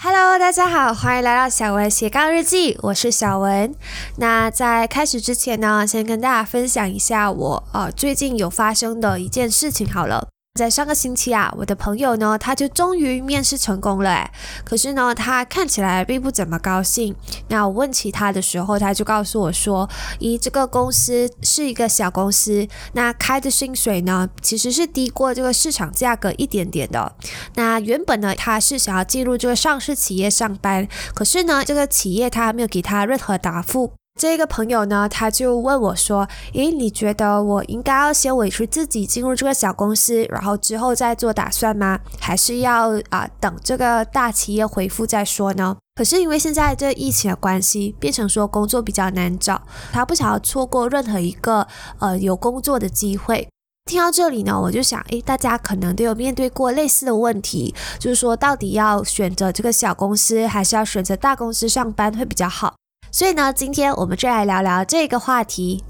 Hello，大家好，欢迎来到小文斜杠日记，我是小文。那在开始之前呢，先跟大家分享一下我呃最近有发生的一件事情好了。在上个星期啊，我的朋友呢，他就终于面试成功了诶，可是呢，他看起来并不怎么高兴。那我问起他的时候，他就告诉我说：“咦，这个公司是一个小公司，那开的薪水呢，其实是低过这个市场价格一点点的。那原本呢，他是想要进入这个上市企业上班，可是呢，这个企业他没有给他任何答复。”这个朋友呢，他就问我说：“诶，你觉得我应该要先委屈自己进入这个小公司，然后之后再做打算吗？还是要啊等这个大企业回复再说呢？”可是因为现在这疫情的关系，变成说工作比较难找，他不想要错过任何一个呃有工作的机会。听到这里呢，我就想，诶，大家可能都有面对过类似的问题，就是说到底要选择这个小公司，还是要选择大公司上班会比较好？所以呢，今天我们就来聊聊这个话题。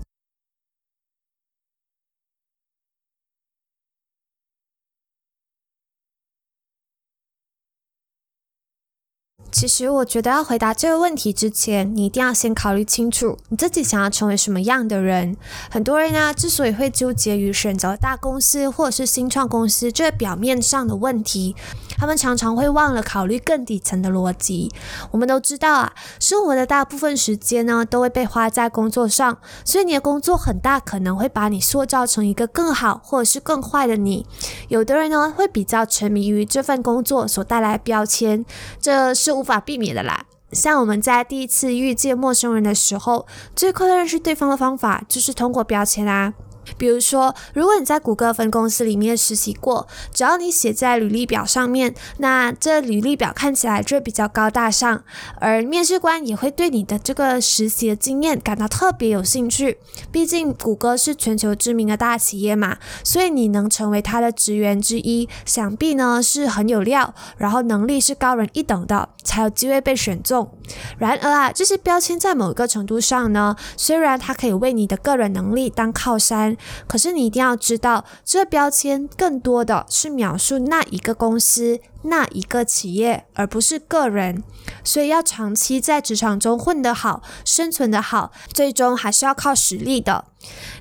其实我觉得要回答这个问题之前，你一定要先考虑清楚你自己想要成为什么样的人。很多人呢，之所以会纠结于选择大公司或者是新创公司这表面上的问题，他们常常会忘了考虑更底层的逻辑。我们都知道啊，生活的大部分时间呢，都会被花在工作上，所以你的工作很大可能会把你塑造成一个更好或者是更坏的你。有的人呢，会比较沉迷于这份工作所带来的标签，这是。无法避免的啦。像我们在第一次遇见陌生人的时候，最快认识对方的方法就是通过标签啊。比如说，如果你在谷歌分公司里面实习过，只要你写在履历表上面，那这履历表看起来就比较高大上，而面试官也会对你的这个实习的经验感到特别有兴趣。毕竟谷歌是全球知名的大企业嘛，所以你能成为他的职员之一，想必呢是很有料，然后能力是高人一等的，才有机会被选中。然而啊，这些标签在某一个程度上呢，虽然它可以为你的个人能力当靠山。可是你一定要知道，这标签更多的是描述那一个公司、那一个企业，而不是个人。所以要长期在职场中混得好、生存得好，最终还是要靠实力的。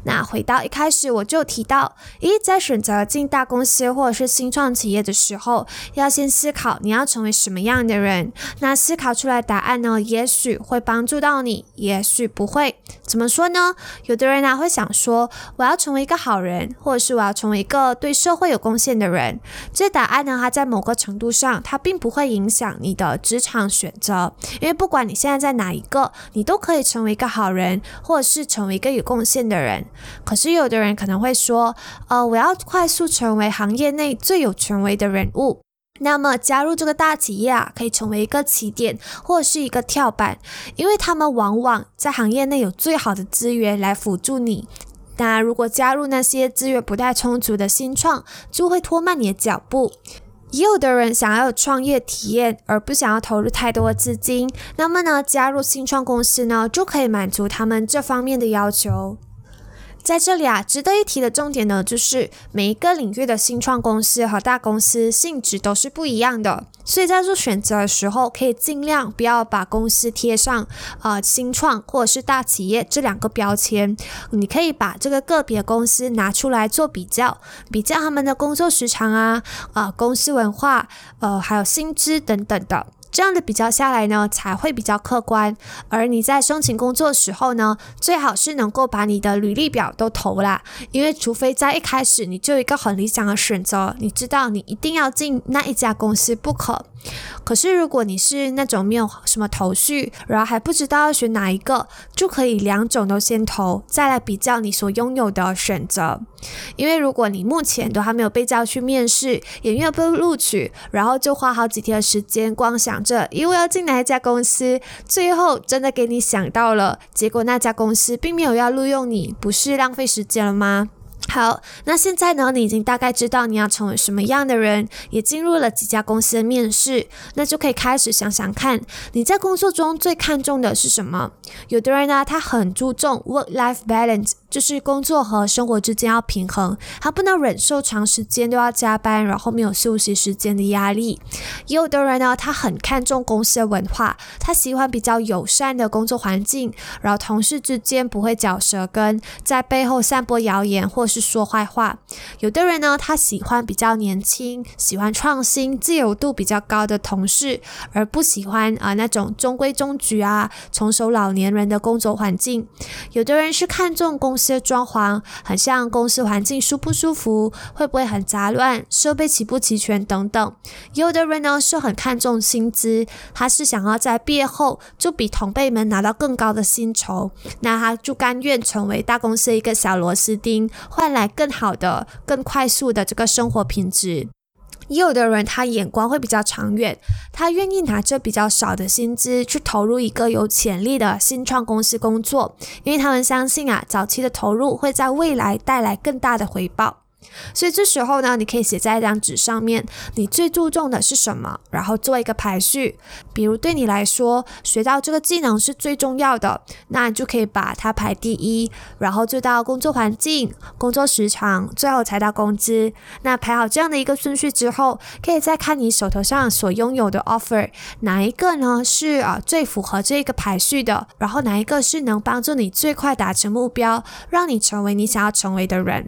那回到一开始我就提到，咦，在选择进大公司或者是新创企业的时候，要先思考你要成为什么样的人。那思考出来答案呢，也许会帮助到你，也许不会。怎么说呢？有的人呢会想说，我要成为一个好人，或者是我要成为一个对社会有贡献的人。这答案呢，它在某个程度上，它并不会影响你的职场选择，因为不管你现在在哪一个，你都可以成为一个好人，或者是成为一个有贡献的。的人，可是有的人可能会说，呃，我要快速成为行业内最有权威的人物，那么加入这个大企业啊，可以成为一个起点或者是一个跳板，因为他们往往在行业内有最好的资源来辅助你。那如果加入那些资源不太充足的新创，就会拖慢你的脚步。也有的人想要有创业体验，而不想要投入太多的资金，那么呢，加入新创公司呢，就可以满足他们这方面的要求。在这里啊，值得一提的重点呢，就是每一个领域的新创公司和大公司性质都是不一样的，所以在做选择的时候，可以尽量不要把公司贴上呃新创或者是大企业这两个标签。你可以把这个个别公司拿出来做比较，比较他们的工作时长啊、啊公司文化、呃还有薪资等等的。这样的比较下来呢，才会比较客观。而你在申请工作的时候呢，最好是能够把你的履历表都投了，因为除非在一开始你就有一个很理想的选择，你知道你一定要进那一家公司不可。可是如果你是那种没有什么头绪，然后还不知道要选哪一个，就可以两种都先投，再来比较你所拥有的选择。因为如果你目前都还没有被叫去面试，也没有被录取，然后就花好几天的时间光想着因为要进哪一家公司，最后真的给你想到了，结果那家公司并没有要录用你，不是浪费时间了吗？好，那现在呢，你已经大概知道你要成为什么样的人，也进入了几家公司的面试，那就可以开始想想看，你在工作中最看重的是什么？有的人呢，他很注重 work-life balance。就是工作和生活之间要平衡，他不能忍受长时间都要加班，然后没有休息时间的压力。也有的人呢，他很看重公司的文化，他喜欢比较友善的工作环境，然后同事之间不会嚼舌根，在背后散播谣言或是说坏话。有的人呢，他喜欢比较年轻、喜欢创新、自由度比较高的同事，而不喜欢啊那种中规中矩啊、成熟老年人的工作环境。有的人是看重公司的装潢很像公司环境舒不舒服，会不会很杂乱，设备齐不齐全等等。有的人呢是很看重薪资，他是想要在毕业后就比同辈们拿到更高的薪酬，那他就甘愿成为大公司一个小螺丝钉，换带来更好的、更快速的这个生活品质。也有的人，他眼光会比较长远，他愿意拿着比较少的薪资去投入一个有潜力的新创公司工作，因为他们相信啊，早期的投入会在未来带来更大的回报。所以这时候呢，你可以写在一张纸上面，你最注重的是什么，然后做一个排序。比如对你来说，学到这个技能是最重要的，那你就可以把它排第一，然后就到工作环境、工作时长，最后才到工资。那排好这样的一个顺序之后，可以再看你手头上所拥有的 offer，哪一个呢是啊最符合这个排序的，然后哪一个是能帮助你最快达成目标，让你成为你想要成为的人。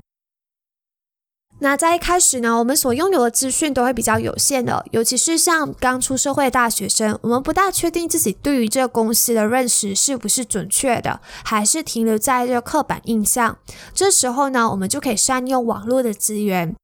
那在一开始呢，我们所拥有的资讯都会比较有限的，尤其是像刚出社会的大学生，我们不大确定自己对于这个公司的认识是不是准确的，还是停留在这个刻板印象。这时候呢，我们就可以善用网络的资源。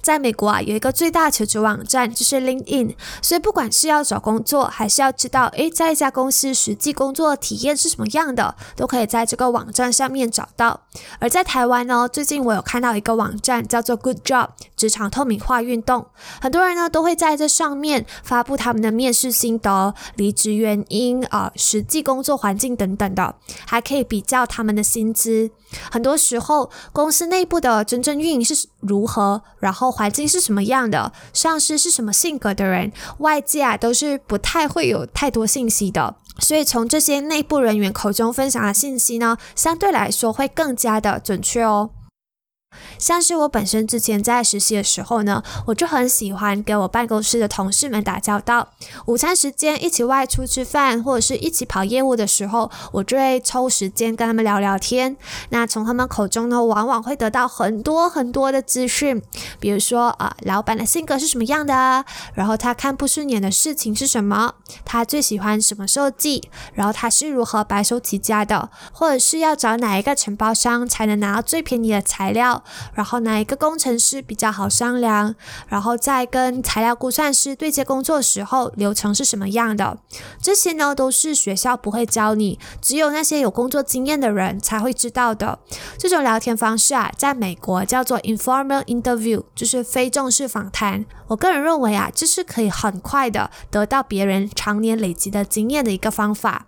在美国啊，有一个最大求职网站就是 LinkedIn，所以不管是要找工作，还是要知道诶，在一家公司实际工作体验是什么样的，都可以在这个网站上面找到。而在台湾呢，最近我有看到一个网站叫做 Good Job 职场透明化运动，很多人呢都会在这上面发布他们的面试心得、离职原因啊、实际工作环境等等的，还可以比较他们的薪资。很多时候，公司内部的真正运营是如何，然后环境是什么样的，上司是什么性格的人，外界啊都是不太会有太多信息的。所以从这些内部人员口中分享的信息呢，相对来说会更加的准确哦。像是我本身之前在实习的时候呢，我就很喜欢跟我办公室的同事们打交道。午餐时间一起外出吃饭，或者是一起跑业务的时候，我就会抽时间跟他们聊聊天。那从他们口中呢，往往会得到很多很多的资讯，比如说啊，老板的性格是什么样的，然后他看不顺眼的事情是什么，他最喜欢什么设计，然后他是如何白手起家的，或者是要找哪一个承包商才能拿到最便宜的材料。然后哪一个工程师比较好商量？然后在跟材料估算师对接工作时候，流程是什么样的？这些呢都是学校不会教你，只有那些有工作经验的人才会知道的。这种聊天方式啊，在美国叫做 informal interview，就是非正式访谈。我个人认为啊，这是可以很快的得到别人常年累积的经验的一个方法。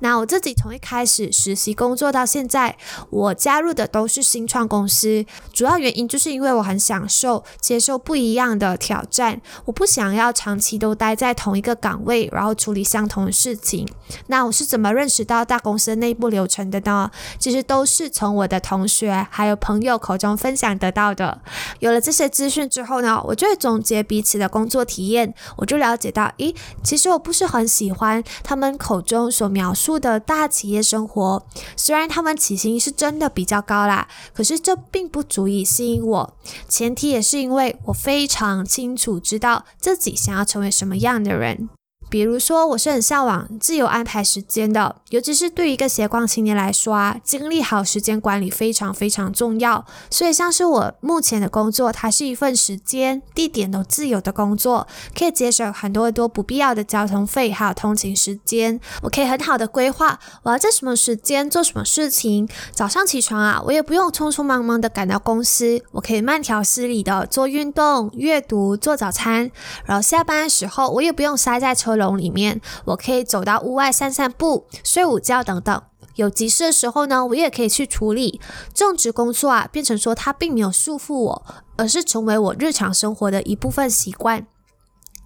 那我自己从一开始实习工作到现在，我加入的都是新创公司，主要原因就是因为我很享受接受不一样的挑战，我不想要长期都待在同一个岗位，然后处理相同的事情。那我是怎么认识到大公司内部流程的呢？其实都是从我的同学还有朋友口中分享得到的。有了这些资讯之后呢，我就会总结彼此的工作体验，我就了解到，咦，其实我不是很喜欢他们口中所描。描述的大企业生活，虽然他们起薪是真的比较高啦，可是这并不足以吸引我。前提也是因为我非常清楚知道自己想要成为什么样的人。比如说，我是很向往自由安排时间的，尤其是对于一个斜杠青年来说啊，经历好时间管理非常非常重要。所以，像是我目前的工作，它是一份时间、地点都自由的工作，可以节省很多很多不必要的交通费，还有通勤时间。我可以很好的规划我要在什么时间做什么事情。早上起床啊，我也不用匆匆忙忙的赶到公司，我可以慢条斯理的做运动、阅读、做早餐。然后下班的时候，我也不用塞在车。笼里面，我可以走到屋外散散步、睡午觉等等。有急事的时候呢，我也可以去处理。正职工作啊，变成说它并没有束缚我，而是成为我日常生活的一部分习惯。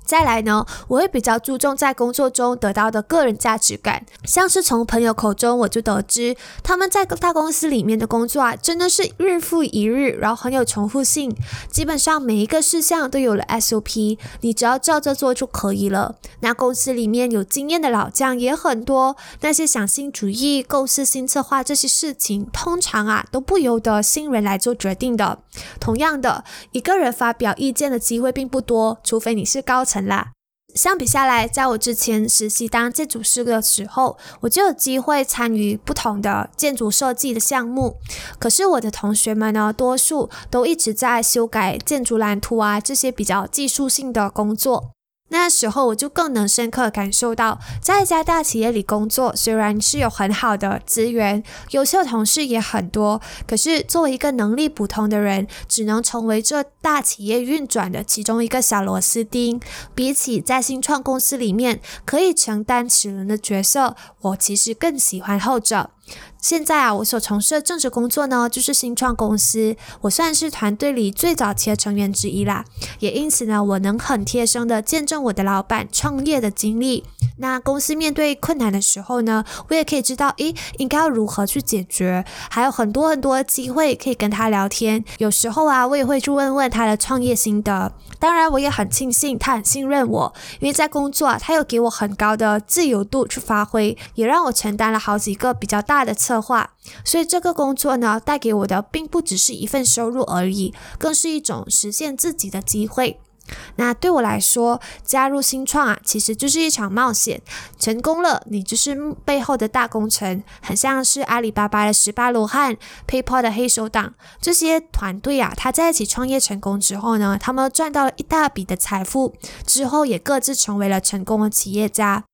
再来呢，我会比较注重在工作中得到的个人价值感，像是从朋友口中我就得知，他们在大公司里面的工作啊，真的是日复一日，然后很有重复性，基本上每一个事项都有了 SOP，你只要照着做就可以了。那公司里面有经验的老将也很多，那些想新主意、构思新策划这些事情，通常啊都不由得新人来做决定的。同样的，一个人发表意见的机会并不多，除非你是高层。啦，相比下来，在我之前实习当建筑师的时候，我就有机会参与不同的建筑设计的项目。可是我的同学们呢，多数都一直在修改建筑蓝图啊，这些比较技术性的工作。那时候我就更能深刻感受到，在一家大企业里工作，虽然是有很好的资源，优秀同事也很多，可是作为一个能力普通的人，只能成为这大企业运转的其中一个小螺丝钉。比起在新创公司里面可以承担齿轮的角色，我其实更喜欢后者。现在啊，我所从事的政治工作呢，就是新创公司。我算是团队里最早期的成员之一啦，也因此呢，我能很贴身的见证我的老板创业的经历。那公司面对困难的时候呢，我也可以知道，诶，应该要如何去解决。还有很多很多机会可以跟他聊天。有时候啊，我也会去问问他的创业心得。当然，我也很庆幸他很信任我，因为在工作啊，他有给我很高的自由度去发挥，也让我承担了好几个比较大的策划。所以这个工作呢，带给我的并不只是一份收入而已，更是一种实现自己的机会。那对我来说，加入新创啊，其实就是一场冒险。成功了，你就是背后的大功臣，很像是阿里巴巴的十八罗汉、PayPal 的黑手党这些团队啊，他在一起创业成功之后呢，他们赚到了一大笔的财富，之后也各自成为了成功的企业家。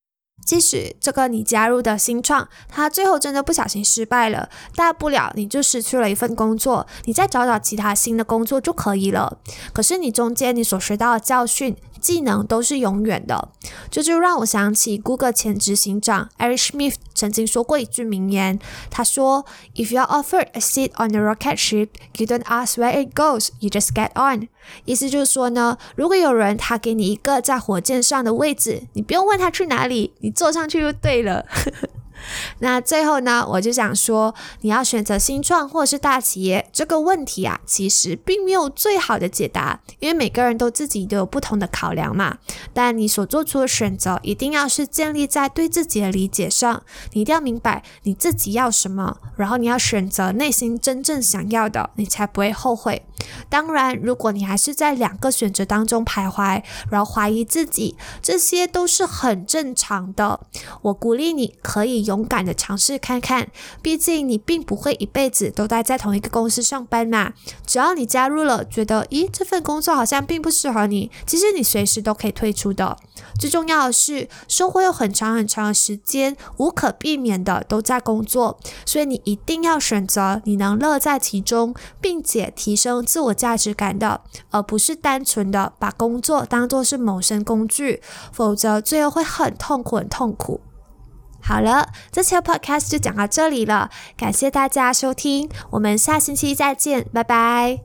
即使这个你加入的新创，他最后真的不小心失败了，大不了你就失去了一份工作，你再找找其他新的工作就可以了。可是你中间你所学到的教训。技能都是永远的，这就让我想起 Google 前执行长 Eric Schmidt 曾经说过一句名言，他说：“If you are offered a seat on a rocket ship, you don't ask where it goes, you just get on。”意思就是说呢，如果有人他给你一个在火箭上的位置，你不用问他去哪里，你坐上去就对了。那最后呢，我就想说，你要选择新创或者是大企业这个问题啊，其实并没有最好的解答，因为每个人都自己都有不同的考量嘛。但你所做出的选择，一定要是建立在对自己的理解上，你一定要明白你自己要什么，然后你要选择内心真正想要的，你才不会后悔。当然，如果你还是在两个选择当中徘徊，然后怀疑自己，这些都是很正常的。我鼓励你可以勇敢的尝试看看，毕竟你并不会一辈子都待在同一个公司上班嘛。只要你加入了，觉得咦这份工作好像并不适合你，其实你随时都可以退出的。最重要的是，生活有很长很长的时间，无可避免的都在工作，所以你一定要选择你能乐在其中，并且提升自我价值感的，而不是单纯的把工作当做是谋生工具，否则最后会很痛苦，很痛苦。好了，这期的 podcast 就讲到这里了，感谢大家收听，我们下星期再见，拜拜。